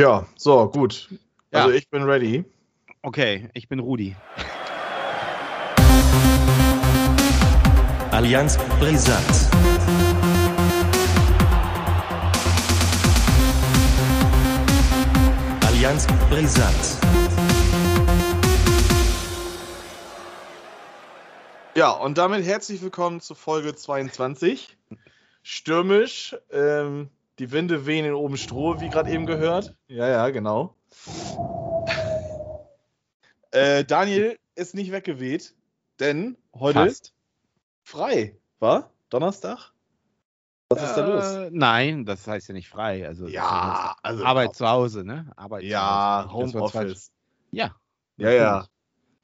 Tja, so, gut. Ja. Also ich bin ready. Okay, ich bin Rudi. Allianz Brisant. Allianz Brisant. Ja, und damit herzlich willkommen zu Folge 22. Stürmisch, ähm, die Winde wehen in oben Stroh, wie gerade eben gehört. Ja, ja, genau. Äh, Daniel ist nicht weggeweht, denn heute Fast. frei, war? Donnerstag? Was ist da los? Äh, nein, das heißt ja nicht frei. Also Ja, also Arbeit zu Hause, ne? Arbeit Ja, Homeoffice. Ja. Ja, ja.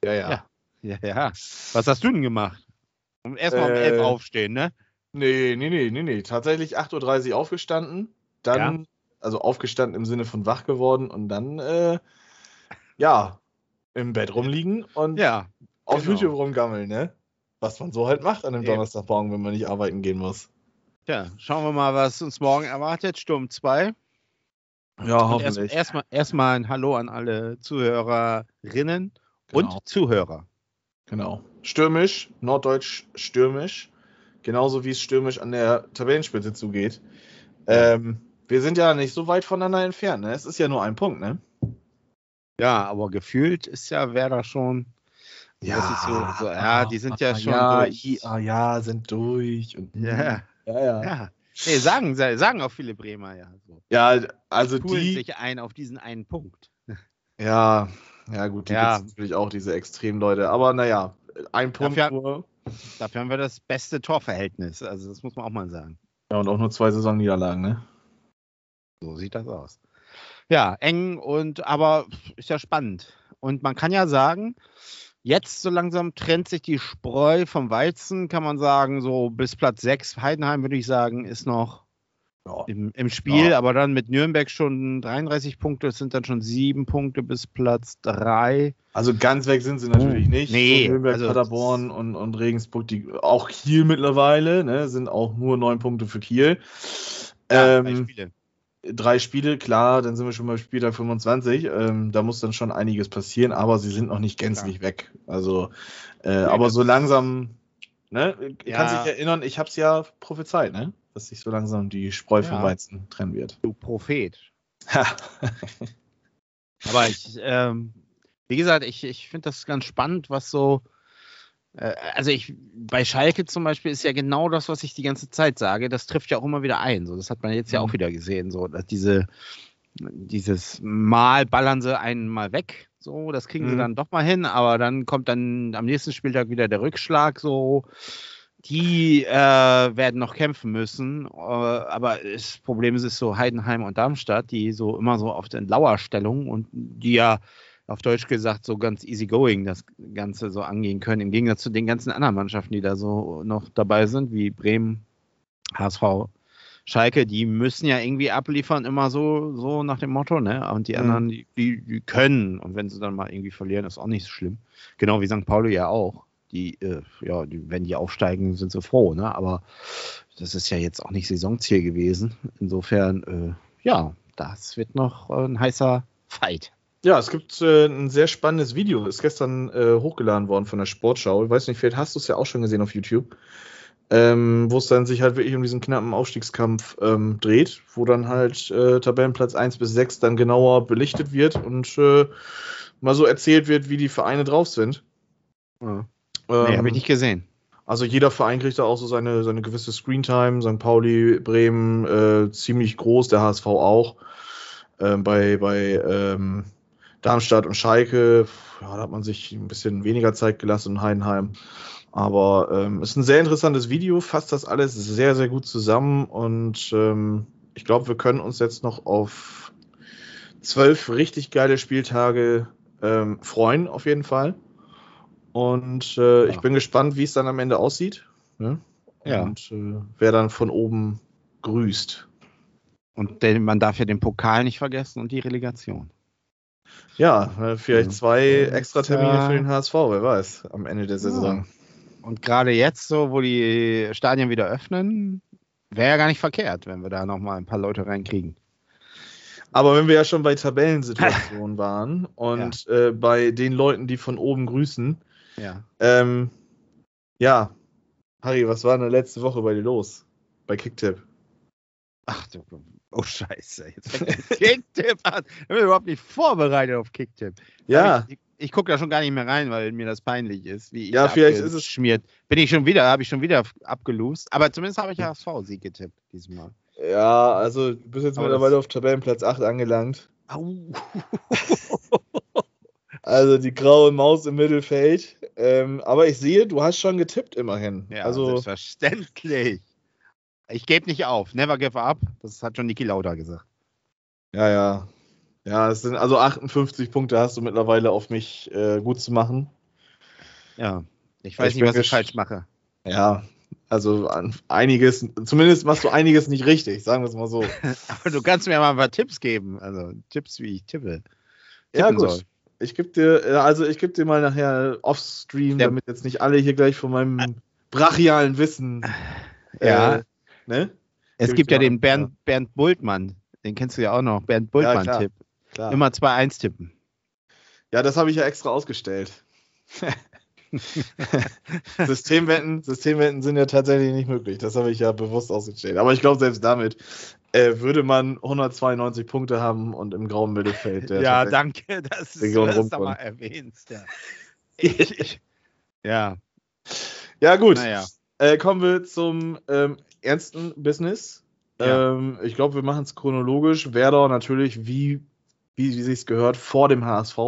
Ja, ja. Ja. Ja. Was hast du denn gemacht? Erstmal um Äh, 11 aufstehen, ne? Nee, nee, nee, nee, nee. Tatsächlich 8.30 Uhr aufgestanden, dann, also aufgestanden im Sinne von wach geworden und dann, äh, ja, im Bett rumliegen und Ja. auf genau. YouTube rumgammeln, ne? Was man so halt macht an einem Eben. Donnerstagmorgen, wenn man nicht arbeiten gehen muss. Tja, schauen wir mal, was uns morgen erwartet. Sturm 2. Ja, Und erst- Erstmal erstmal ein Hallo an alle Zuhörerinnen Genau. und Zuhörer. Genau. Stürmisch, norddeutsch stürmisch. Genauso wie es stürmisch an der Tabellenspitze zugeht. Ähm, wir sind ja nicht so weit voneinander entfernt, ne? Es ist ja nur ein Punkt, ne? Ja, aber gefühlt ist ja Werder schon. ist so, so, ja, die sind ja schon ja, durch. i- ah, ja, sind durch. Und, Ja, ja, ja. ja. Nee, sagen, sagen auch viele Bremer ja. So. Ja, also Pulen die, sich ein auf diesen einen Punkt. ja, ja gut, die Ja. natürlich auch, diese Extremleute. Aber naja, ein Punkt Dafür- nur. Dafür haben wir das beste Torverhältnis. Also das muss man auch mal sagen. Ja, und auch nur zwei Saisonniederlagen, ne? So sieht das aus. Ja, eng und aber ist ja spannend. Und man kann ja sagen, jetzt so langsam trennt sich die Spreu vom Weizen, kann man sagen, so bis Platz 6. Heidenheim würde ich sagen, ist noch Ja. im, im Spiel, Ja. aber dann mit Nürnberg schon 33 Punkte, es sind dann schon sieben Punkte bis Platz 3. Also ganz weg sind sie natürlich nicht. Nee, So Nürnberg, also- Paderborn und, und Regensburg, die, auch Kiel mittlerweile, ne, sind auch nur neun Punkte für Kiel. Ja, drei ähm, Spiele. drei Spiele, klar, dann sind wir schon bei Spieltag 25. Ähm, da muss dann schon einiges passieren, aber sie sind noch nicht gänzlich weg. Also, äh, aber das- so langsam, ne, Ja. kannst dich erinnern, ich habe es ja prophezeit, ne, dass sich so langsam die Spreu vom Ja. Weizen trennen wird. Du Prophet. Aber ich, ähm, wie gesagt, ich, ich finde das ganz spannend, was so. Äh, also ich, bei Schalke zum Beispiel ist ja genau das, was ich die ganze Zeit sage. Das trifft ja auch immer wieder ein. So, das hat man jetzt ja Mhm. auch wieder gesehen. So, dass diese, dieses Mal ballern sie einen mal weg. So, das kriegen sie Mhm. dann doch mal hin, aber dann kommt dann am nächsten Spieltag wieder der Rückschlag. So, die äh, werden noch kämpfen müssen. Äh, aber das Problem ist, ist so Heidenheim und Darmstadt, die so immer so auf den Lauerstellung und die ja auf Deutsch gesagt so ganz easygoing das Ganze so angehen können, im Gegensatz zu den ganzen anderen Mannschaften, die da so noch dabei sind, wie Bremen, HSV, Schalke, die müssen ja irgendwie abliefern, immer so, so nach dem Motto, ne? Und die Mhm. anderen, die, die, die können. Und wenn sie dann mal irgendwie verlieren, ist auch nicht so schlimm. Genau wie St. Pauli ja auch. Die, äh, ja, die, wenn die aufsteigen, sind sie froh, ne? Aber das ist ja jetzt auch nicht Saisonziel gewesen. Insofern, äh, ja, das wird noch äh, ein heißer Fight. Ja, es gibt äh, ein sehr spannendes Video, ist gestern äh, hochgeladen worden von der Sportschau. Ich weiß nicht, vielleicht hast du es ja auch schon gesehen auf YouTube. Ähm, wo es dann sich halt wirklich um diesen knappen Aufstiegskampf ähm, dreht, wo dann halt äh, Tabellenplatz 1 bis 6 dann genauer belichtet wird und mal so erzählt wird, wie die Vereine drauf sind. Ja. Ähm, Nee, habe ich nicht gesehen. Also jeder Verein kriegt da auch so seine, seine gewisse Screentime. St. Pauli, Bremen äh, ziemlich groß, der HSV auch. Ähm, bei bei ähm, Darmstadt und Schalke, ja, da hat man sich ein bisschen weniger Zeit gelassen in Heidenheim. Aber ähm, ist ein sehr interessantes Video, fasst das alles sehr, sehr gut zusammen und ähm, ich glaube, wir können uns jetzt noch auf zwölf richtig geile Spieltage ähm, freuen, auf jeden Fall. Und äh, Ja. ich bin gespannt, wie es dann am Ende aussieht. Ne? Ja. Und äh, wer dann von oben grüßt. Und den, man darf ja den Pokal nicht vergessen und die Relegation. Ja, äh, vielleicht Ja. zwei extra Termine für den HSV, wer weiß, am Ende der Saison. Und gerade jetzt, so, wo die Stadien wieder öffnen, wäre ja gar nicht verkehrt, wenn wir da nochmal ein paar Leute reinkriegen. Aber wenn wir ja schon bei Tabellensituationen waren und äh, bei den Leuten, die von oben grüßen, Ja. ähm, ja, Harry, was war denn letzte Woche bei dir los? Bei Kicktip? Ach du, oh Scheiße. Jetzt fängt Kicktipp an. Ich bin überhaupt nicht vorbereitet auf Kicktipp. Ja, Ich, ich gucke da schon gar nicht mehr rein, weil mir das peinlich ist. Wie ich Ja, vielleicht ist es- abgeschmiert. Bin ich schon wieder, habe ich schon wieder abgelost. Aber zumindest habe ich HSV-Sieg getippt diesmal. ja, also du bist jetzt Aber mittlerweile auf Tabellenplatz 8 angelangt. Au. Also die graue Maus im Mittelfeld. Ähm, aber ich sehe, du hast schon getippt immerhin. Ja, also selbstverständlich. Ich gebe nicht auf. Never give up. Das hat schon Niki Lauda gesagt. Ja, ja. Ja, es sind also 58 Punkte hast du mittlerweile auf mich äh, gut zu machen. Ja. Ich weiß Ich nicht, was ich falsch mache. Ja, also einiges, zumindest machst du einiges nicht richtig, sagen wir es mal so. Aber du kannst mir mal ein paar Tipps geben. Also Tipps, wie ich tippe. ja, tippen gut. soll. Ich gebe dir, äh, also ich gebe dir mal nachher offstream, damit jetzt nicht alle hier gleich von meinem brachialen Wissen. Ja. Äh, ne? Es gibt ja den Bernd, Bernd Bultmann. Den kennst du ja auch noch. Bernd. Bultmann-Tipp. Klar. Immer 2-1 tippen. Ja, das habe ich ja extra ausgestellt. Systemwetten, Systemwetten sind ja tatsächlich nicht möglich. Das habe ich ja bewusst ausgestellt. Aber ich glaube, selbst damit äh, würde man 192 Punkte haben und im grauen Mittelfeld. der ja, danke, dass du das da mal erwähnst. Ja. Ich, ich, ja, Ja, gut. naja. Äh, kommen wir zum ähm, ernsten Business. Ja. Ähm, ich glaube, wir machen es chronologisch. Werder natürlich, wie, wie, wie sich gehört, vor dem HSV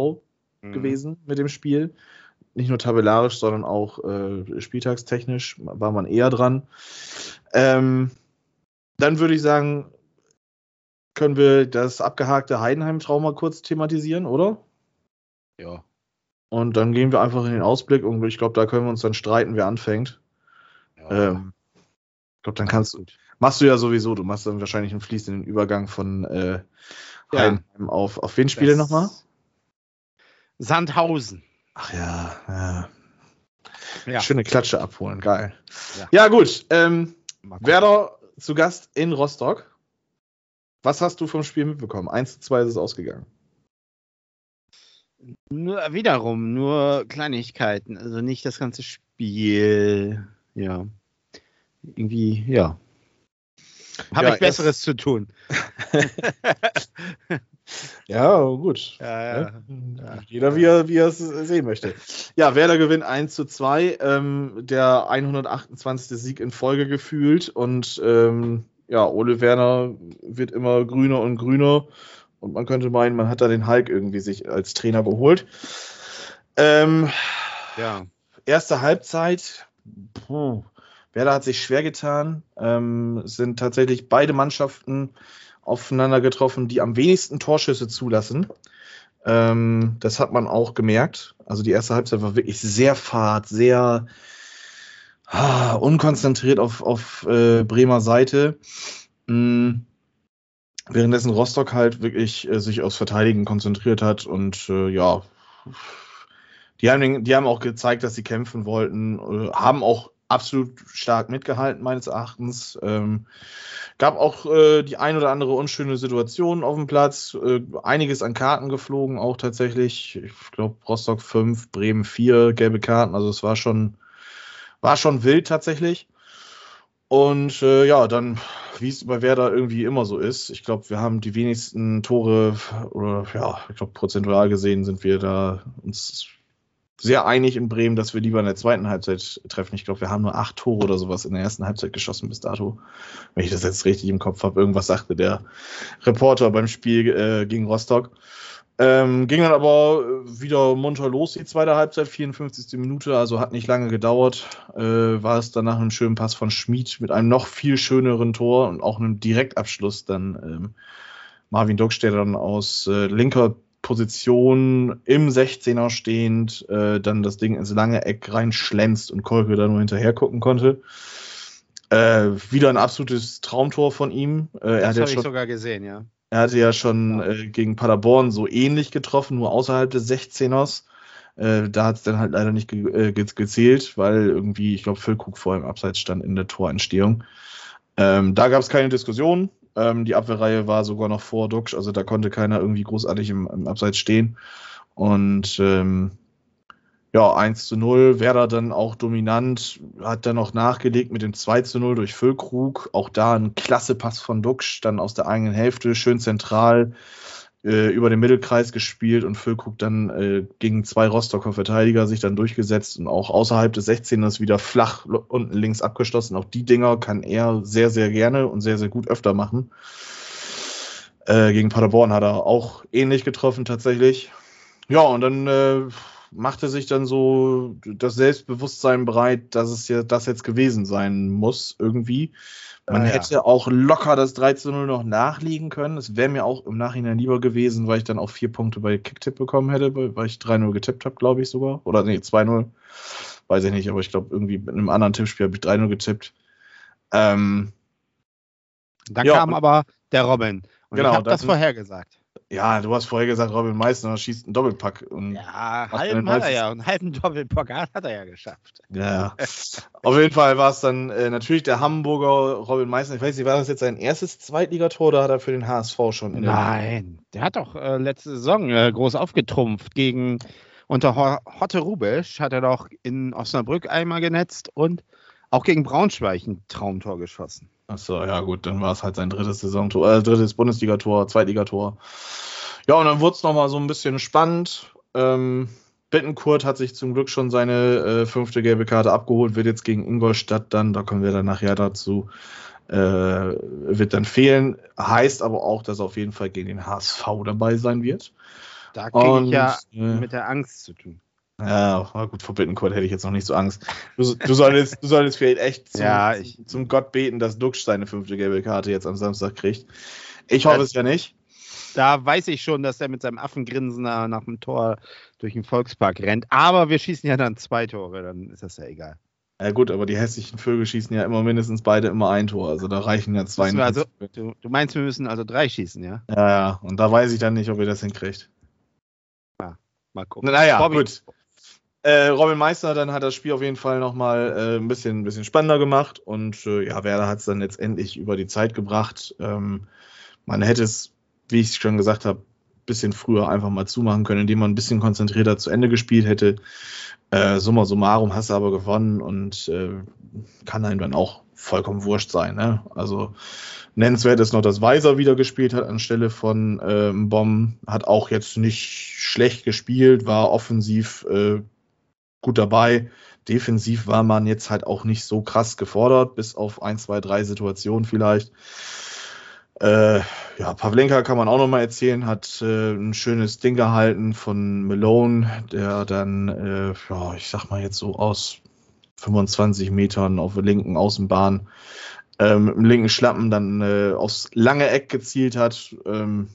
Mhm. gewesen mit dem Spiel. Nicht nur tabellarisch, sondern auch äh, spieltagstechnisch war man eher dran. Ähm, dann würde ich sagen, können wir das abgehakte Heidenheim-Trauma kurz thematisieren, oder? Ja. Und dann gehen wir einfach in den Ausblick und ich glaube, da können wir uns dann streiten, wer anfängt. ja. Ähm, ich glaube, dann kannst du, machst du ja sowieso, du machst dann wahrscheinlich einen fließenden Übergang von äh, Ja. Heidenheim auf, auf wen spiele nochmal? Sandhausen. Ach ja, ja. Ja. Schöne Klatsche abholen, geil. Ja. Ja, gut. Ähm. Werder zu Gast in Rostock. Was hast du vom Spiel mitbekommen? 1 zu 2 ist es ausgegangen. Nur wiederum, nur Kleinigkeiten. Also nicht das ganze Spiel. Ja. Irgendwie, ja. Habe Ja, ich Besseres zu tun. Ja, gut. Ja, Ja. Jeder, wie er, wie er es sehen möchte. Ja, Werder gewinnt 1 zu 2. Ähm, der 128. Sieg in Folge gefühlt. Und ähm, ja, Ole Werner wird immer grüner und grüner. Und man könnte meinen, man hat da den Hulk irgendwie sich als Trainer geholt. Ähm, ja. erste Halbzeit, puh, Werder hat sich schwer getan. Ähm, sind tatsächlich beide Mannschaften aufeinander getroffen, die am wenigsten Torschüsse zulassen. Ähm, das hat man auch gemerkt. Also die erste Halbzeit war wirklich sehr fad, sehr ah, unkonzentriert auf, auf äh, Bremer Seite. Mm, währenddessen Rostock halt wirklich äh, sich aufs Verteidigen konzentriert hat und äh, ja, die haben, die haben auch gezeigt, dass sie kämpfen wollten, äh, haben auch absolut stark mitgehalten, meines Erachtens. Ähm, gab auch äh, die ein oder andere unschöne Situation auf dem Platz, äh, einiges an Karten geflogen, auch tatsächlich. Ich glaube, Rostock 5, Bremen 4, gelbe Karten, also es war schon, war schon wild tatsächlich. Und äh, ja, dann, wie es bei Werder irgendwie immer so ist, ich glaube, wir haben die wenigsten Tore, oder ja, ich glaube, prozentual gesehen sind wir da uns sehr einig in Bremen, dass wir lieber in der zweiten Halbzeit treffen. Ich glaube, wir haben nur acht Tore oder sowas in der ersten Halbzeit geschossen bis dato. Wenn ich das jetzt richtig im Kopf habe, irgendwas sagte der Reporter beim Spiel äh, gegen Rostock. Ähm, ging dann aber wieder munter los, die zweite Halbzeit, 54. Minute, also hat nicht lange gedauert. Äh, war es danach ein schönen Pass von Schmid mit einem noch viel schöneren Tor und auch einem Direktabschluss dann ähm, Marvin Duckstedt dann aus äh, linker Position im 16er stehend, äh, dann das Ding ins lange Eck reinschlänzt und Kolke da nur hinterher gucken konnte. Äh, wieder ein absolutes Traumtor von ihm. Äh, er, Das habe ich schon, sogar gesehen, ja. er hatte ja schon äh, gegen Paderborn so ähnlich getroffen, nur außerhalb des 16ers. Äh, da hat es dann halt leider nicht ge äh, ge gezählt, weil irgendwie, ich glaube, Füllkrug vor im Abseits stand in der Torentstehung. Ähm, da gab es keine Diskussion. Ähm, die Abwehrreihe war sogar noch vor Duxch, also da konnte keiner irgendwie großartig im, im Abseits stehen. Und ähm, ja, 1 zu 0, Werder dann auch dominant, hat dann noch nachgelegt mit dem 2 zu 0 durch Füllkrug. Auch da ein klasse Pass von Duxch, dann aus der eigenen Hälfte, schön zentral äh, über den Mittelkreis gespielt und Füllkrug dann äh, gegen zwei Rostocker Verteidiger sich dann durchgesetzt und auch außerhalb des 16ers wieder flach unten links abgeschlossen. Auch die Dinger kann er sehr, sehr gerne und sehr, sehr gut öfter machen. Äh, gegen Paderborn hat er auch ähnlich getroffen tatsächlich. Ja, und dann äh, machte sich dann so das Selbstbewusstsein breit, dass es ja das jetzt gewesen sein muss, irgendwie. Man ah, ja. hätte auch locker das 3 zu 0 noch nachliegen können. Es wäre mir auch im Nachhinein lieber gewesen, weil ich dann auch vier Punkte bei Kicktipp bekommen hätte, weil ich 3-0 getippt habe, glaube ich sogar. Oder nee, 2-0. Weiß ich nicht, aber ich glaube, irgendwie mit einem anderen Tippspiel habe ich 3-0 getippt. Ähm, dann ja, kam aber der Robin. Und genau, ich habe das vorhergesagt. Ja, du hast vorher gesagt, Robin Meissner schießt einen Doppelpack. Und ja, halben hat er ja. Einen halben Doppelpack hat er ja geschafft. Ja, auf jeden Fall war es dann äh, natürlich der Hamburger Robin Meissner. Ich weiß nicht, war das jetzt sein erstes Zweitligator oder hat er für den HSV schon? In Nein, der hat doch äh, letzte Saison äh, groß aufgetrumpft gegen unter Hotte Rubisch hat er doch in Osnabrück einmal genetzt und auch gegen Braunschweig ein Traumtor geschossen. Achso, ja gut, dann war es halt sein drittes Saisontor, äh, drittes Bundesligator, Zweitligator. Ja, und dann wurde es nochmal so ein bisschen spannend. Ähm, Bittenkurt hat sich zum Glück schon seine äh, fünfte gelbe Karte abgeholt, wird jetzt gegen Ingolstadt dann, da kommen wir dann nachher dazu, äh, wird dann fehlen. Heißt aber auch, dass er auf jeden Fall gegen den HSV dabei sein wird. Da kriege ich ja äh, mit der Angst zu tun. Ja, gut, vor Bittenkurt hätte ich jetzt noch nicht so Angst. Du, du, solltest, du solltest vielleicht echt zum, ja, ich, zum Gott beten, dass Duxch seine fünfte gelbe Karte jetzt am Samstag kriegt. Ich hoffe es ja nicht. Da weiß ich schon, dass er mit seinem Affengrinsen nach dem Tor durch den Volkspark rennt. Aber wir schießen ja dann zwei Tore, dann ist das ja egal. Ja gut, aber die hässlichen Vögel schießen ja immer mindestens beide immer ein Tor. Also da reichen ja zwei. Also, du, du, meinst, wir müssen also drei schießen, ja? Ja, ja. Und da weiß ich dann nicht, ob ihr das hinkriegt. Ja, mal gucken. Naja, Bobby, gut. Äh, Robin Meister dann hat das Spiel auf jeden Fall nochmal äh, ein, bisschen, ein bisschen spannender gemacht und äh, ja, Werder hat es dann letztendlich über die Zeit gebracht. Ähm, man hätte es, wie ich schon gesagt habe, ein bisschen früher einfach mal zumachen können, indem man ein bisschen konzentrierter zu Ende gespielt hätte. Äh, summa summarum hast du aber gewonnen und äh, kann einem dann auch vollkommen wurscht sein. Ne? Also nennenswert ist noch, dass Weiser wieder gespielt hat anstelle von äh, Bomb. Hat auch jetzt nicht schlecht gespielt, war offensiv äh, gut dabei. Defensiv war man jetzt halt auch nicht so krass gefordert, bis auf ein, zwei, drei Situationen vielleicht. Äh, ja, Pavlenka kann man auch noch mal erzählen, hat äh, ein schönes Ding gehalten von Malone, der dann, äh, ja, ich sag mal jetzt so aus 25 Metern auf der linken Außenbahn ähm, mit dem linken Schlappen dann äh, aufs lange Eck gezielt hat. Ähm,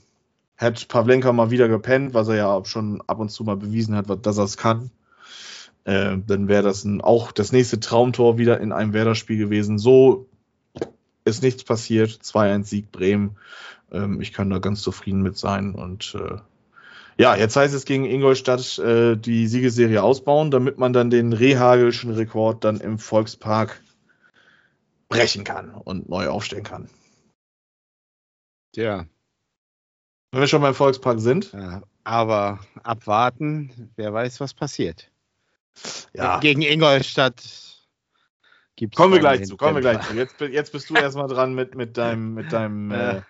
hat Pavlenka mal wieder gepennt, was er ja schon ab und zu mal bewiesen hat, dass er es kann. Äh, dann wäre das ein, auch das nächste Traumtor wieder in einem Werder-Spiel gewesen. So ist nichts passiert. 2-1 Sieg Bremen. Ähm, ich kann da ganz zufrieden mit sein. Und äh, ja, jetzt heißt es gegen Ingolstadt äh, die Siegesserie ausbauen, damit man dann den Rehagelschen Rekord dann im Volkspark brechen kann und neu aufstellen kann. Tja. Wenn wir schon beim Volkspark sind. Ja, aber abwarten, wer weiß, was passiert. Ja. Gegen Ingolstadt gibt Kommen wir gleich zu, kommen wir gleich zu. Jetzt, jetzt bist du erstmal dran mit, mit deinem, mit deinem äh,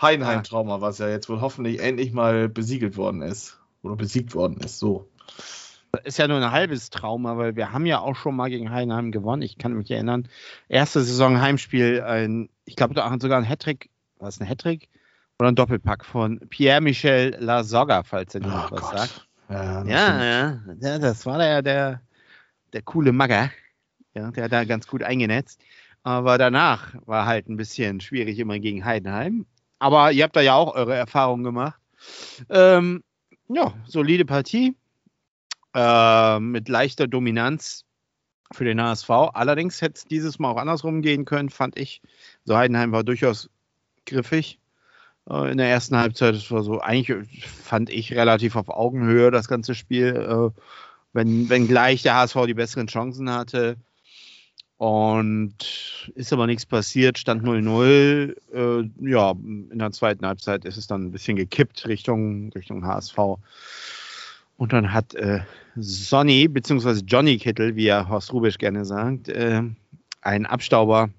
Heidenheim-Trauma, was ja jetzt wohl hoffentlich endlich mal besiegelt worden ist. Oder besiegt worden ist, so. Ist ja nur ein halbes Trauma, weil wir haben ja auch schon mal gegen Heidenheim gewonnen. Ich kann mich erinnern. Erste Saison Heimspiel, ein, ich glaube sogar ein Hattrick, war es ein Hattrick oder ein Doppelpack von Pierre-Michel Lasogga, falls er dir oh was Gott. sagt. Ja, ja, ja, ja, das war der, der, der coole Magger. Ja, der hat da ganz gut eingenetzt. Aber danach war halt ein bisschen schwierig immer gegen Heidenheim. Aber ihr habt da ja auch eure Erfahrungen gemacht. Ähm, ja, solide Partie. Äh, mit leichter Dominanz für den HSV. Allerdings hätte es dieses Mal auch andersrum gehen können, fand ich. So Heidenheim war durchaus griffig. Äh, in der ersten Halbzeit. Das war so, eigentlich fand ich relativ auf Augenhöhe das ganze Spiel, äh, wenn, wenn gleich der HSV die besseren Chancen hatte. Und ist aber nichts passiert, stand 0-0. Äh, ja, in der zweiten Halbzeit ist es dann ein bisschen gekippt Richtung, Richtung HSV. Und dann hat äh, Sonny, beziehungsweise Johnny Kittel, wie er Horst Rubisch gerne sagt, äh, einen Abstauber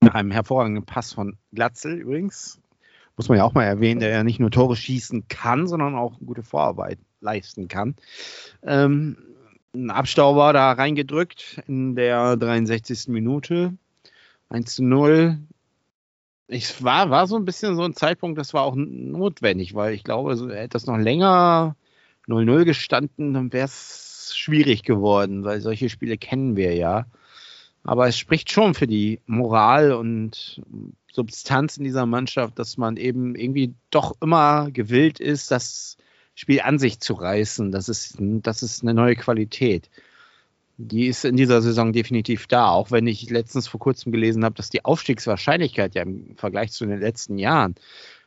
nach einem hervorragenden Pass von Glatzel übrigens. Muss man ja auch mal erwähnen, der ja nicht nur Tore schießen kann, sondern auch gute Vorarbeit leisten kann. Ähm, ein Abstauber da reingedrückt in der 63. Minute. 1 zu 0. Ich war, war so ein bisschen so ein Zeitpunkt, das war auch notwendig, weil ich glaube, so, hätte das noch länger 0-0 gestanden, dann wäre es schwierig geworden, weil solche Spiele kennen wir ja. Aber es spricht schon für die Moral und Substanz in dieser Mannschaft, dass man eben irgendwie doch immer gewillt ist, das Spiel an sich zu reißen. Das ist, das ist eine neue Qualität. Die ist in dieser Saison definitiv da, auch wenn ich letztens vor kurzem gelesen habe, dass die Aufstiegswahrscheinlichkeit ja im Vergleich zu den letzten Jahren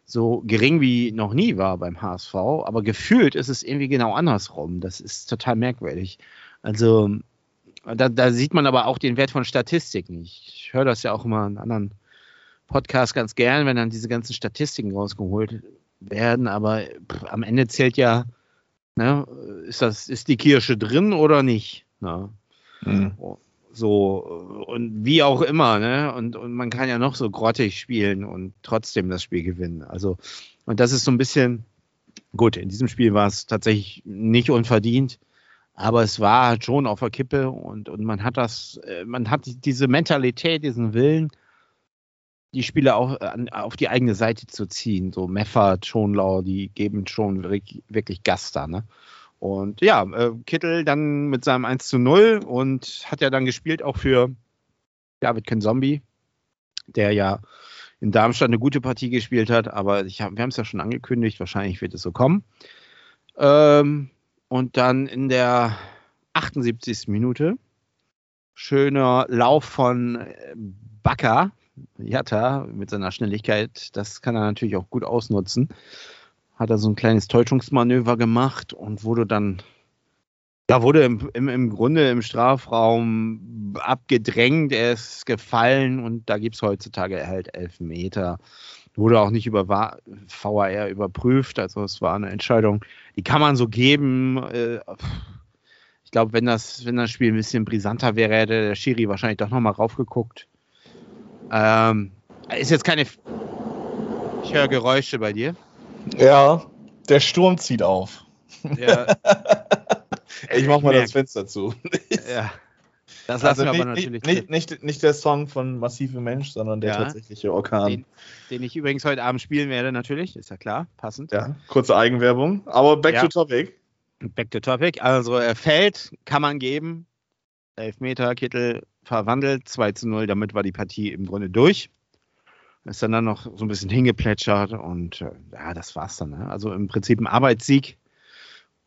so gering wie noch nie war beim HSV. Aber gefühlt ist es irgendwie genau andersrum. Das ist total merkwürdig. Also da, da sieht man aber auch den Wert von Statistiken. Ich höre das ja auch immer in anderen Podcasts ganz gern, wenn dann diese ganzen Statistiken rausgeholt werden, aber am Ende zählt ja, ne, ist das, ist die Kirsche drin oder nicht? Ne? Mhm. So, und wie auch immer, ne? Und, und man kann ja noch so grottig spielen und trotzdem das Spiel gewinnen. Also, und das ist so ein bisschen, gut, in diesem Spiel war es tatsächlich nicht unverdient, aber es war schon auf der Kippe und, und man hat das, äh, man hat diese Mentalität, diesen Willen, die Spieler auch äh, auf die eigene Seite zu ziehen. So Meffert, Schonlau, die geben schon wirklich, Gas da. Ne? Und ja, äh, Kittel dann mit seinem 1 zu 0 und hat ja dann gespielt auch für David Zombie, der ja in Darmstadt eine gute Partie gespielt hat, aber ich hab, wir haben es ja schon angekündigt, wahrscheinlich wird es so kommen. Ähm, und dann in der 78. Minute schöner Lauf von äh, Bakker, Jatta mit seiner Schnelligkeit, das kann er natürlich auch gut ausnutzen. Hat er so ein kleines Täuschungsmanöver gemacht und wurde dann, ja, wurde im, im, im Grunde im Strafraum abgedrängt, er ist gefallen und da gibt es heutzutage halt elf Meter. Wurde auch nicht über VAR überprüft, also es war eine Entscheidung, die kann man so geben. Äh, ich glaube, wenn das, wenn das Spiel ein bisschen brisanter wäre, hätte der Schiri wahrscheinlich doch nochmal raufgeguckt. Ähm, ist jetzt keine. Ich höre Geräusche bei dir. Ja, der Sturm zieht auf. Ja. ich mach mal das Fenster zu. ja. Das lassen also wir nicht, aber natürlich. Nicht, nicht, nicht, der Song von Massive Mensch, sondern der ja, tatsächliche Orkan. Den, den, ich übrigens heute Abend spielen werde, natürlich. Ist ja klar, passend. Ja, kurze Eigenwerbung. Aber back ja. to topic. Back to topic. Also, er fällt, kann man geben. Elfmeter, Kittel verwandelt, 2 zu 0, damit war die Partie im Grunde durch. Ist dann, dann noch so ein bisschen hingeplätschert und äh, ja, das war's dann. Ne? Also im Prinzip ein Arbeitssieg.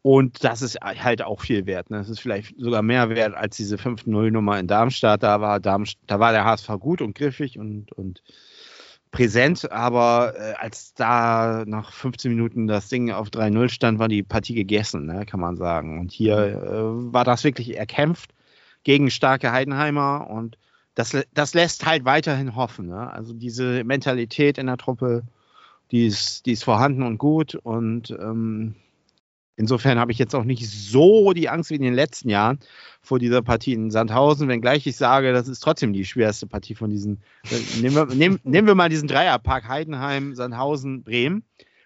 Und das ist halt auch viel wert. Ne? Das ist vielleicht sogar mehr wert als diese 5-0-Nummer in Darmstadt. Da war, Darmstadt, da war der HSV gut und griffig und, und präsent, aber äh, als da nach 15 Minuten das Ding auf 3-0 stand, war die Partie gegessen, ne? kann man sagen. Und hier äh, war das wirklich erkämpft gegen starke Heidenheimer und das, das lässt halt weiterhin hoffen. Ne? Also diese Mentalität in der Truppe, die ist, die ist vorhanden und gut und ähm, insofern habe ich jetzt auch nicht so die Angst wie in den letzten Jahren vor dieser Partie in Sandhausen, wenngleich ich sage, das ist trotzdem die schwerste Partie von diesen. Äh, nehmen, wir, nehmen, nehmen wir mal diesen Dreierpark Heidenheim, Sandhausen, Bremen.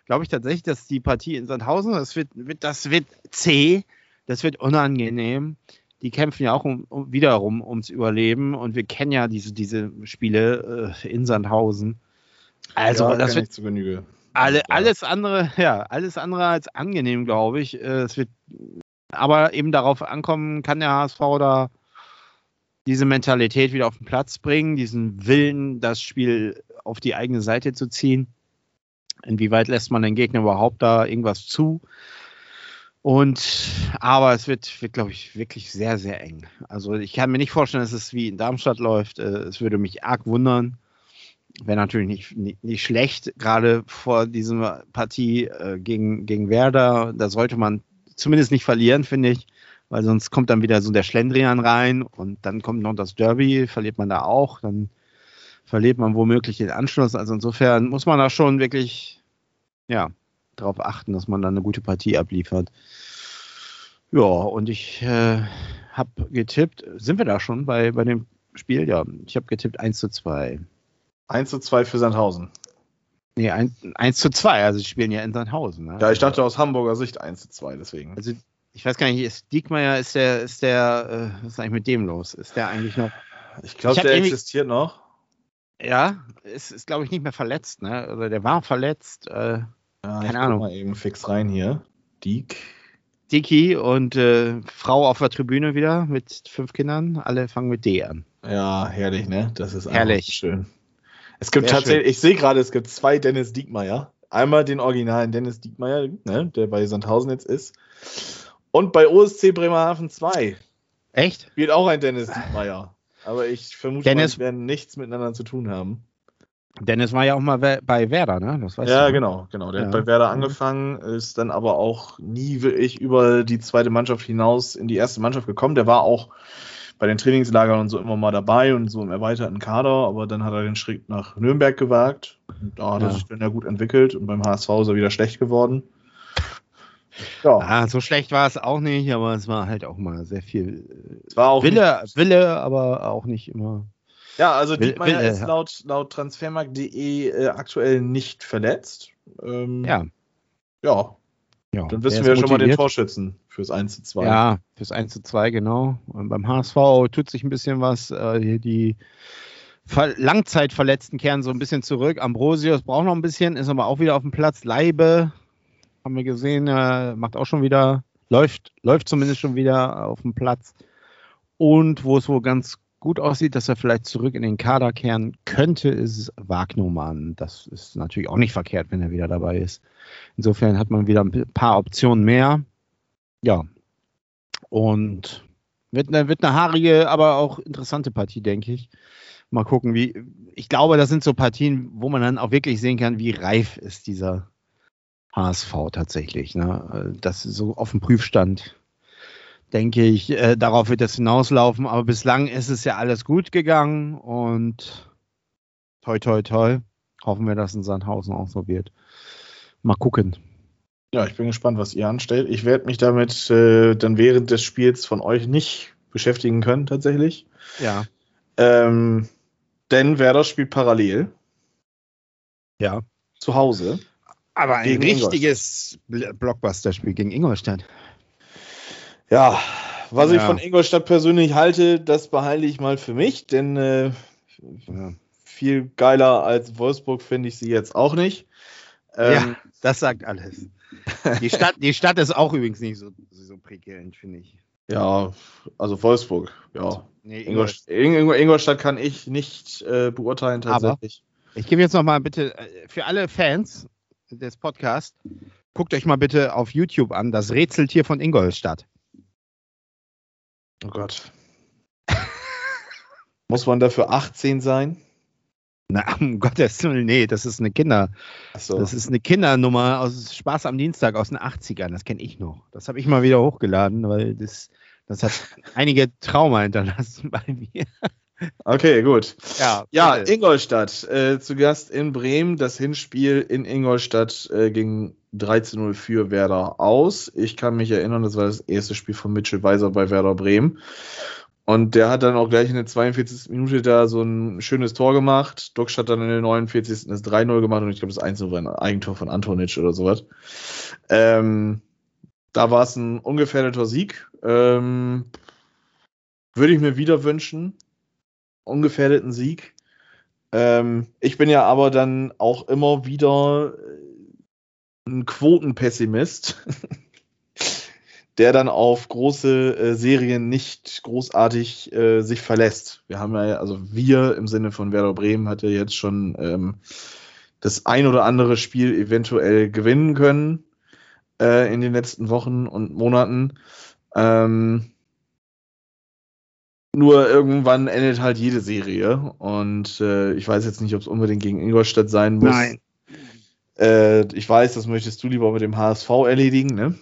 Glaube ich tatsächlich, dass die Partie in Sandhausen, das wird, wird, das wird zäh, das wird unangenehm die kämpfen ja auch um, um, wiederum ums Überleben und wir kennen ja diese, diese Spiele äh, in Sandhausen. Also ja, das wird zu Genüge. Alle, alles andere, ja, alles andere als angenehm, glaube ich. Äh, es wird aber eben darauf ankommen, kann der HSV da diese Mentalität wieder auf den Platz bringen, diesen Willen, das Spiel auf die eigene Seite zu ziehen. Inwieweit lässt man den Gegner überhaupt da irgendwas zu? Und aber es wird, wird glaube ich, wirklich sehr, sehr eng. Also ich kann mir nicht vorstellen, dass es wie in Darmstadt läuft. Äh, es würde mich arg wundern. Wäre natürlich nicht, nicht, nicht, schlecht, gerade vor dieser Partie äh, gegen, gegen Werder. Da sollte man zumindest nicht verlieren, finde ich. weil sonst kommt dann wieder so der Schlendrian rein und dann kommt noch das Derby, verliert man da auch, dann verliert man womöglich den Anschluss. Also insofern muss man da schon wirklich, ja, darauf achten, dass man dann eine gute Partie abliefert. Ja, und ich äh, habe getippt, sind wir da schon bei, bei dem Spiel? Ja, ich habe getippt 1 zu 2. 1 zu 2 für Sandhausen. Nee, 1, 1 zu 2, also sie spielen ja in Sandhausen. Ne? Ja, ich dachte aus Hamburger Sicht 1 zu 2, deswegen. Also ich weiß gar nicht, ist Diekmeyer, ist der, ist der, äh, was ist eigentlich mit dem los? Ist der eigentlich noch? Ich glaube, der existiert noch. Ja, ist, ist glaube ich nicht mehr verletzt, ne? Oder der war verletzt. Äh, Ja, Keine Ahnung. mal eben fix rein hier. Diek. Dicky und äh, Frau auf der Tribüne wieder mit fünf Kindern. Alle fangen mit D an. Ja, herrlich, ne? Das ist einfach Herrlich. schön. Es gibt Sehr tatsächlich, ich sehe gerade, es gibt zwei Dennis Diekmeyer. Einmal den originalen Dennis Diekmeyer, ne, der bei Sandhausen jetzt ist. Und bei OSC Bremerhaven 2 Echt? spielt auch ein Dennis Diekmeyer. Aber ich vermute, Dennis- mal, die werden nichts miteinander zu tun haben. Dennis war ja auch mal bei Werder, ne? Das weißt ja, du. genau, genau. Der Ja. hat bei Werder angefangen, ist dann aber auch nie wirklich über die zweite Mannschaft hinaus in die erste Mannschaft gekommen. Der war auch bei den Trainingslagern und so immer mal dabei und so im erweiterten Kader, aber dann hat er den Schritt nach Nürnberg gewagt. Und da hat er Ja. sich dann ja gut entwickelt und beim HSV ist er wieder schlecht geworden. Ja, Ah, so schlecht war es auch nicht, aber es war halt auch mal sehr viel es war auch äh, Wille, Wille, aber auch nicht immer. Ja, also Will- Diekmeyer will- ist laut, laut transfermarkt.de äh, aktuell nicht verletzt. Ähm, Ja, ja, ja. dann wissen wir ja schon mal den. Torschützen fürs 1 zu 2. Ja, fürs 1 zu 2, genau. Und beim HSV tut sich ein bisschen was. Äh, die- die Ver Langzeitverletzten kehren so ein bisschen zurück. Ambrosius braucht noch ein bisschen, ist aber auch wieder auf dem Platz. Leibe, haben wir gesehen, äh, macht auch schon wieder, läuft, läuft zumindest schon wieder auf dem Platz. Und wo es wohl ganz gut aussieht, dass er vielleicht zurück in den Kader kehren könnte, ist Wagnumann. Das ist natürlich auch nicht verkehrt, wenn er wieder dabei ist. Insofern hat man wieder ein paar Optionen mehr. Ja, und wird eine, wird eine haarige, aber auch interessante Partie, denke ich. Mal gucken, wie. Ich glaube, das sind so Partien, wo man dann auch wirklich sehen kann, wie reif ist dieser HSV tatsächlich. Ne? Das so auf dem Prüfstand, denke ich. Äh, darauf wird das hinauslaufen. Aber bislang ist es ja alles gut gegangen und toi, toi, toi. Hoffen wir, dass in Sandhausen auch so wird. Mal gucken. Ja, ich bin gespannt, was ihr anstellt. Ich werde mich damit äh, dann während des Spiels von euch nicht beschäftigen können, tatsächlich. Ja. Ähm, denn Werder spielt parallel Ja. zu Hause. Aber ein richtiges Bl- Blockbuster-Spiel gegen Ingolstadt. Ja, was ich Ja. von Ingolstadt persönlich halte, das behalte ich mal für mich, denn äh, Ja. viel geiler als Wolfsburg finde ich sie jetzt auch nicht. Ähm, ja, das sagt alles. Die Stadt, die Stadt ist auch übrigens nicht so, so prickelnd, finde ich. ja, also Wolfsburg, ja. Nee, Ingolstadt, Ing- Ingolstadt kann ich nicht äh, beurteilen tatsächlich. Ich gebe jetzt noch mal bitte äh, für alle Fans des Podcasts, guckt euch mal bitte auf YouTube an, das Rätseltier von Ingolstadt. Oh Gott. Muss man dafür 18 sein? Na, um Gottes Willen, nee, das ist eine Kinder, Achso. das ist eine Kindernummer aus Spaß am Dienstag aus den 80ern, das kenne ich noch. Das habe ich mal wieder hochgeladen, weil das, das hat einige Trauma hinterlassen bei mir. Okay, gut. Ja, Ja. Ingolstadt äh, zu Gast in Bremen. Das Hinspiel in Ingolstadt äh, ging 13-0 für Werder aus. Ich kann mich erinnern, das war das erste Spiel von Mitchell Weiser bei Werder Bremen. Und der hat dann auch gleich in der 42. Minute da so ein schönes Tor gemacht. Dox hat dann in der 49. das 3-0 gemacht und ich glaube, das 1-0 war ein Eigentor von Antonic oder sowas. Ähm, da war es ein ungefährdeter Sieg. Ähm, würde ich mir wieder wünschen. Ungefährdeten Sieg. Ähm, ich bin ja aber dann auch immer wieder äh, ein Quotenpessimist, der dann auf große äh, Serien nicht großartig äh, sich verlässt. Wir haben ja, also wir im Sinne von Werder Bremen hat ja jetzt schon ähm, das ein oder andere Spiel eventuell gewinnen können äh, in den letzten Wochen und Monaten. Ähm, nur irgendwann endet halt jede Serie und äh, ich weiß jetzt nicht, ob es unbedingt gegen Ingolstadt sein muss. Nein. Äh, ich weiß, das möchtest du lieber mit dem HSV erledigen, ne?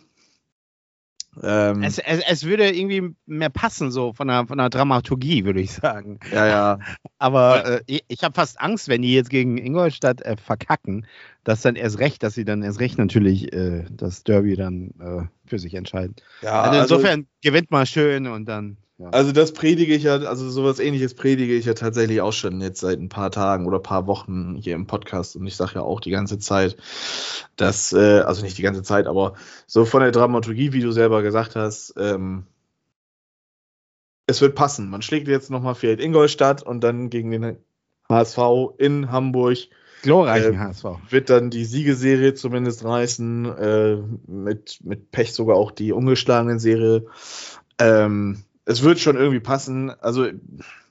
Ähm, Es, es, es würde irgendwie mehr passen, so von der, von der Dramaturgie, würde ich sagen. ja, ja. Aber äh, ich, habe fast Angst, wenn die jetzt gegen Ingolstadt äh, verkacken, dass dann erst recht, dass sie dann erst recht natürlich äh, das Derby dann äh, für sich entscheiden. ja also insofern gewinnt mal schön und dann. Ja. Also das predige ich ja, also sowas ähnliches predige ich ja tatsächlich auch schon jetzt seit ein paar Tagen oder paar Wochen hier im Podcast und ich sage ja auch die ganze Zeit, dass, äh, also nicht die ganze Zeit, aber so von der Dramaturgie, wie du selber gesagt hast, ähm, es wird passen. Man schlägt jetzt nochmal vielleicht Ingolstadt und dann gegen den HSV in Hamburg Glorreichen äh, HSV. wird dann die Siegeserie zumindest reißen, äh, mit, mit Pech sogar auch die ungeschlagenen Serie. Ähm, es wird schon irgendwie passen, also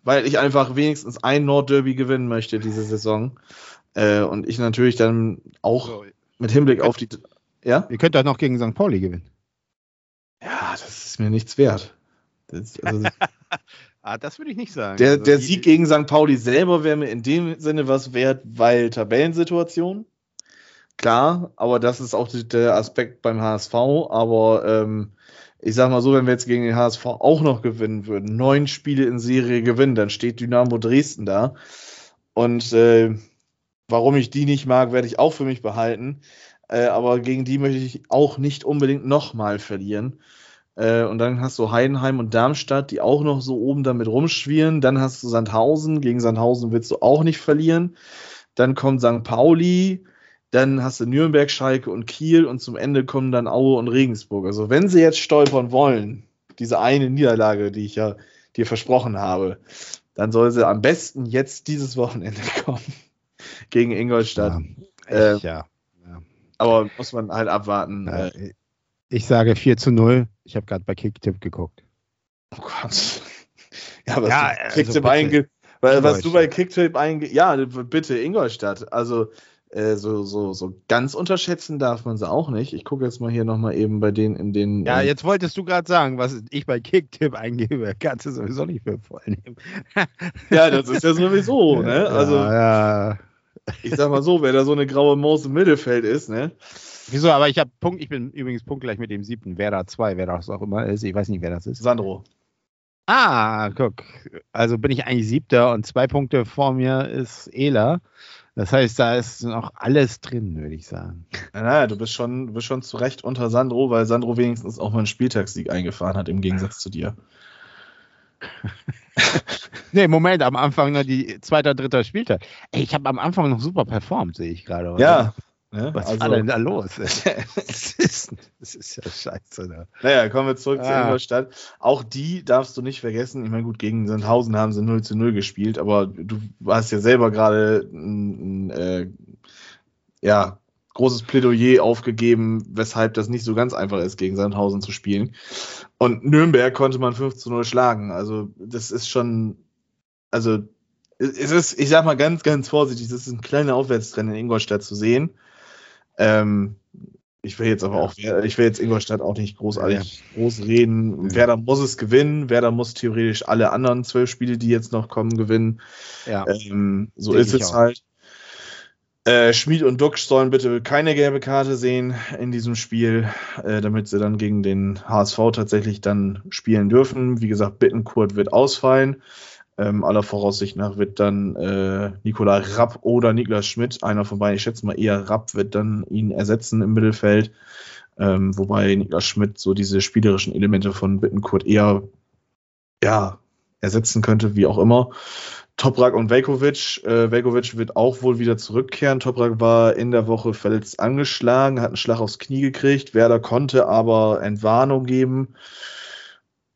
weil ich einfach wenigstens ein Nordderby gewinnen möchte diese Saison. Äh, und ich natürlich dann auch So, mit Hinblick auf die. Ja? ihr könnt doch noch gegen St. Pauli gewinnen. Ja, das ist mir nichts wert. Das, also, Ah, das würde ich nicht sagen. der, Also der Sieg gegen St. Pauli selber wäre mir in dem Sinne was wert, weil Tabellensituation. Klar, aber das ist auch der Aspekt beim HSV. Aber ähm, ich sag mal so, wenn wir jetzt gegen den HSV auch noch gewinnen würden, neun Spiele in Serie gewinnen, dann steht Dynamo Dresden da. Und äh, warum ich die nicht mag, werde ich auch für mich behalten. Äh, aber gegen die möchte ich auch nicht unbedingt nochmal verlieren. Äh, und dann hast du Heidenheim und Darmstadt, die auch noch so oben damit rumschwirren. Dann hast du Sandhausen. Gegen Sandhausen willst du auch nicht verlieren. Dann kommt St. Pauli. Dann hast du Nürnberg, Schalke und Kiel. Und zum Ende kommen dann Aue und Regensburg. Also, wenn sie jetzt stolpern wollen, diese eine Niederlage, die ich ja dir versprochen habe, dann soll sie am besten jetzt dieses Wochenende kommen. Gegen Ingolstadt. Ja, Äh, ich, ja. Aber muss man halt abwarten. Ja, Äh, Ich sage 4 zu 0. Ich habe gerade bei Kicktipp geguckt. Oh Gott. Ja, was Ja, du also Kicktipp bitte. einge was du bei. Kicktipp einge ja, bitte Ingolstadt. Also äh, so, so, so ganz unterschätzen darf man sie auch nicht. Ich gucke jetzt mal hier nochmal eben bei denen in den. Ja, jetzt wolltest du gerade sagen, was ich bei Kicktipp eingebe. Kannst du sowieso nicht für voll nehmen. ja, das ist ja sowieso, ne? Also ja, ja. ich sag mal so, wer da so eine graue Maus im Mittelfeld ist, ne? Wieso? Aber ich habe Punkt. Ich bin übrigens punktgleich mit dem siebten. Wer da zwei, wer das auch immer ist. Ich weiß nicht, wer das ist. Sandro. Ah, guck. Also bin ich eigentlich siebter und zwei Punkte vor mir ist Ela. Das heißt, da ist noch alles drin, würde ich sagen. Naja, du bist schon, du bist schon zu Recht unter Sandro, weil Sandro wenigstens auch mal einen Spieltagssieg eingefahren hat, im Gegensatz zu dir. Nee, Moment, am Anfang noch die zweiter, dritter Spieltag. Ey, ich habe am Anfang noch super performt, sehe ich gerade. Ja. Ne? Was also, war denn da los? das, ist, das ist ja scheiße. Ne? Naja, kommen wir zurück zu Ah. Ingolstadt. Auch die darfst du nicht vergessen. Ich meine, gut, gegen Sandhausen haben sie 0 zu 0 gespielt, aber du hast ja selber gerade ein, ein äh, ja, großes Plädoyer aufgegeben, weshalb das nicht so ganz einfach ist, gegen Sandhausen zu spielen. Und Nürnberg konnte man 5 zu 0 schlagen. Also, das ist schon, also, es ist, ich sag mal ganz, ganz vorsichtig, das ist ein kleiner Aufwärtstrend in Ingolstadt zu sehen. Ähm, ich will jetzt aber Ja. auch, ich will jetzt Ingolstadt auch nicht großartig groß reden. Werder muss es gewinnen. Werder muss theoretisch alle anderen zwölf Spiele, die jetzt noch kommen, gewinnen. Ja. Ähm, so Denke ist es auch. halt. Äh, Schmid und Duxch sollen bitte keine gelbe Karte sehen in diesem Spiel, äh, damit sie dann gegen den HSV tatsächlich dann spielen dürfen. Wie gesagt, Bittenkurt wird ausfallen. Ähm, aller Voraussicht nach wird dann äh, Nikolai Rapp oder Niklas Schmidt, einer von beiden, ich schätze mal eher Rapp, wird dann ihn ersetzen im Mittelfeld. Ähm, wobei Niklas Schmidt so diese spielerischen Elemente von Bittenkurt eher ja, ersetzen könnte, wie auch immer. Toprak und Velkovic. Äh, Velkovic wird auch wohl wieder zurückkehren. Toprak war in der Woche verletzt angeschlagen, hat einen Schlag aufs Knie gekriegt. Werder konnte aber Entwarnung geben.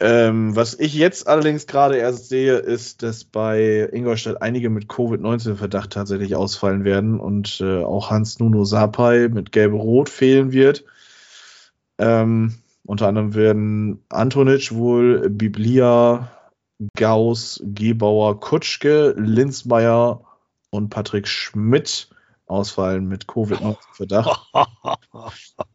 Ähm, was ich jetzt allerdings gerade erst sehe, ist, dass bei Ingolstadt einige mit Covid-19-Verdacht tatsächlich ausfallen werden und äh, auch Hans Nuno Sapai mit Gelb-Rot fehlen wird. Ähm, unter anderem werden Antonic wohl, Biblia, Gauss, Gebauer, Kutschke, Linzmeier und Patrick Schmidt ausfallen mit Covid-19-Verdacht.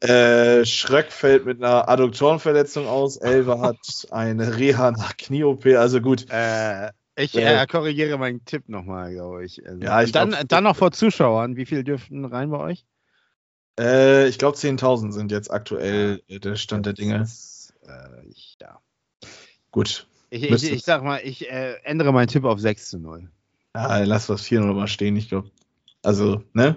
Äh, Schröck fällt mit einer Adduktorenverletzung aus. Elva hat eine Reha nach Knie-OP. Also gut, Äh, ich Ja. äh, korrigiere meinen Tipp nochmal, glaube ich. Also, Ja, ich dann, glaub- dann noch vor Zuschauern. Wie viel dürften rein bei euch? äh, ich glaube 10.000 sind jetzt aktuell äh, der Stand der Dinge. Ist, äh, ich, ja. Gut. Ich, ich, ich sag mal, ich äh, ändere meinen Tipp auf 6 zu 0. Ja, lass was 4-0 mal stehen. Ich glaube, also, ne?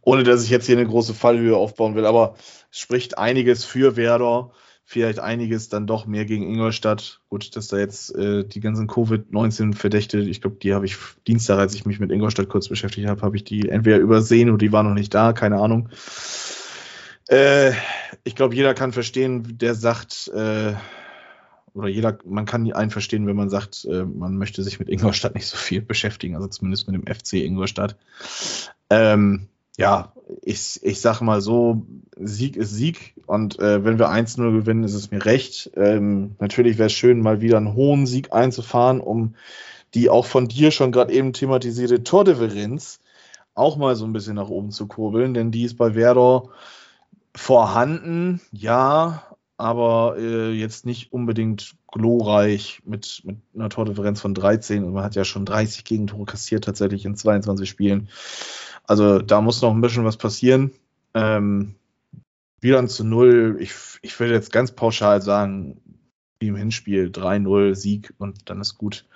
Ohne dass ich jetzt hier eine große Fallhöhe aufbauen will, aber es spricht einiges für Werder. Vielleicht einiges dann doch mehr gegen Ingolstadt. Gut, dass da jetzt äh, die ganzen Covid-19-Verdächte, ich glaube, die habe ich Dienstag, als ich mich mit Ingolstadt kurz beschäftigt habe, habe ich die entweder übersehen oder die waren noch nicht da, keine Ahnung. Äh, ich glaube, jeder kann verstehen, der sagt, äh, oder jeder, man kann einen verstehen, wenn man sagt, äh, man möchte sich mit Ingolstadt nicht so viel beschäftigen, also zumindest mit dem FC Ingolstadt. Ähm, ja, ich, ich sage mal so, Sieg ist Sieg und äh, wenn wir 1-0 gewinnen, ist es mir recht. Ähm, natürlich wäre es schön, mal wieder einen hohen Sieg einzufahren, um die auch von dir schon gerade eben thematisierte Tordifferenz auch mal so ein bisschen nach oben zu kurbeln, denn die ist bei Werder vorhanden, ja, aber äh, jetzt nicht unbedingt glorreich mit, mit einer Tordifferenz von 13 und man hat ja schon 30 Gegentore kassiert tatsächlich in 22 Spielen. Also da muss noch ein bisschen was passieren. Ähm, ein zu Null. Ich, ich würde jetzt ganz pauschal sagen, wie im Hinspiel 3-0 Sieg und dann ist gut.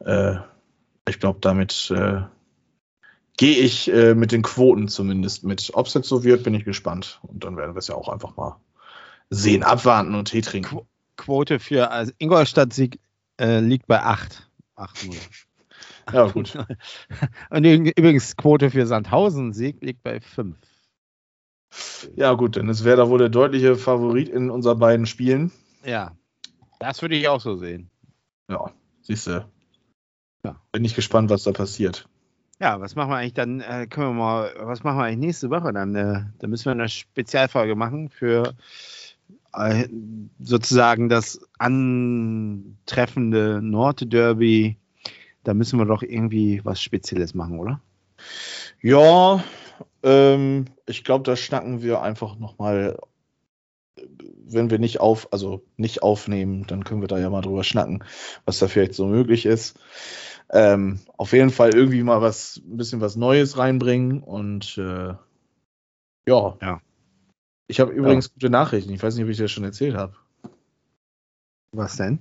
Äh, ich glaube, damit äh, gehe ich äh, mit den Quoten zumindest mit. Ob es jetzt so wird, bin ich gespannt. Und dann werden wir es ja auch einfach mal sehen, abwarten und Tee trinken. Quote für also Ingolstadt-Sieg äh, liegt bei 8. 8-0. Ja, gut. Und üb- übrigens, Quote für Sandhausen-Sieg liegt bei 5. Ja, gut, dann ist Werder wohl der deutliche Favorit in unseren beiden Spielen. Ja, das würde ich auch so sehen. Ja, siehst du. Ja. Bin ich gespannt, was da passiert. Ja, was machen wir eigentlich dann? Äh, können wir mal, was machen wir eigentlich nächste Woche dann? Äh, da müssen wir eine Spezialfolge machen für sozusagen das antreffende Nordderby. Da müssen wir doch irgendwie was Spezielles machen, oder? Ja, ähm, ich glaube, da schnacken wir einfach nochmal, wenn wir nicht auf, also nicht aufnehmen, dann können wir da ja mal drüber schnacken, was da vielleicht so möglich ist. Ähm, auf jeden Fall irgendwie mal was, ein bisschen was Neues reinbringen und äh, ja. Ja. Ich habe übrigens gute Nachrichten. Ich weiß nicht, ob ich dir das schon erzählt habe. Was denn?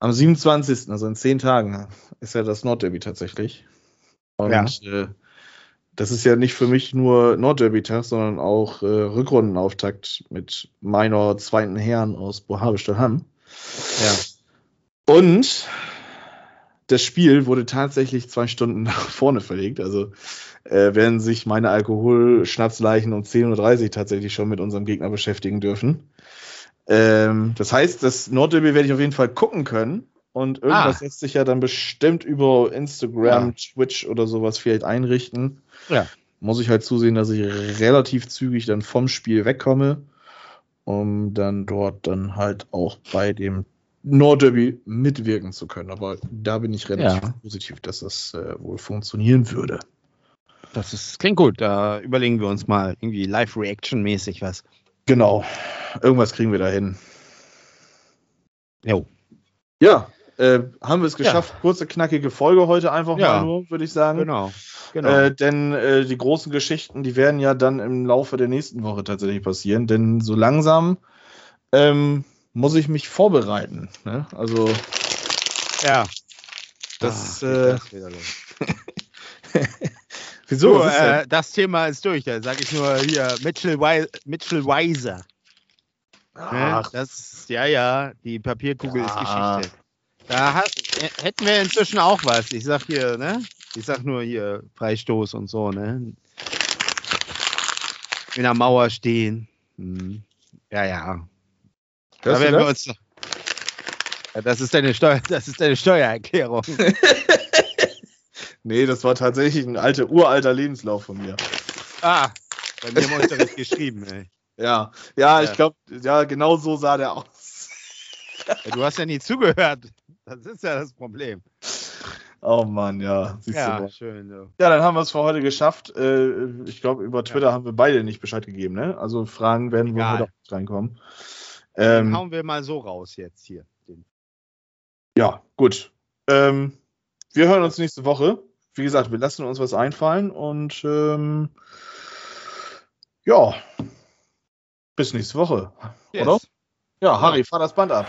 Am 27., also in zehn Tagen, ist ja das Nordderby tatsächlich. Und Ja. äh, das ist ja nicht für mich nur Nordderby-Tag, sondern auch äh, Rückrundenauftakt mit meiner zweiten Herren aus Bohabe-Stadtham. Ja. Und das Spiel wurde tatsächlich zwei Stunden nach vorne verlegt. Also äh, werden sich meine Alkoholschnapsleichen um 10.30 Uhr tatsächlich schon mit unserem Gegner beschäftigen dürfen. Ähm, das heißt, das Nordderby werde ich auf jeden Fall gucken können. Und irgendwas Ah. lässt sich ja dann bestimmt über Instagram, Ja. Twitch oder sowas vielleicht einrichten. Ja. Muss ich halt zusehen, dass ich relativ zügig dann vom Spiel wegkomme, um dann dort dann halt auch bei dem Nordderby mitwirken zu können. Aber da bin ich relativ Ja. positiv, dass das äh, wohl funktionieren würde. Das ist, klingt gut. Da überlegen wir uns mal irgendwie Live-Reaction-mäßig was. Genau. Irgendwas kriegen wir da hin. Jo. Ja, äh, haben wir es geschafft. Kurze, knackige Folge heute einfach Ja. mal nur, würde ich sagen. Genau. Genau. Äh, denn äh, die großen Geschichten, die werden ja dann im Laufe der nächsten Woche tatsächlich passieren. Denn so langsam ähm, muss ich mich vorbereiten. Ne? Also ja. das, Ah, äh, wieso? So, ist äh, das Thema ist durch. Da sage ich nur hier Mitchell, Wei Mitchell Weiser. Ne? Ach, Das, ja, ja, die Papierkugel ist Ja. Geschichte. Da hat, äh, hätten wir inzwischen auch was. Ich sag hier, ne? Ich sag nur hier Freistoß und so, ne? In der Mauer stehen. Hm. Ja, ja. Da hörst du werden wir das? uns. Ja, das ist deine Steuer, das ist deine Steuererklärung. Nee, das war tatsächlich ein alter, uralter Lebenslauf von mir. ah, bei mir im Unterricht geschrieben, ey. Ja, ja, ich Ja. glaube, ja, genau so sah der aus. Ja, du hast ja nie zugehört. Das ist ja das Problem. Oh Mann, ja. Siehst du Ja, mal. schön. So. Ja, dann haben wir es für heute geschafft. Äh, ich glaube, über Twitter haben wir beide nicht Bescheid gegeben, ne? Also Fragen werden wohl Egal. heute auch reinkommen. Den Ähm, hauen wir mal so raus jetzt hier. Ja, gut. Ähm, wir hören uns nächste Woche. Wie gesagt, wir lassen uns was einfallen und ähm, ja, bis nächste Woche. Oder? Ja, Harry, fahr das Band ab.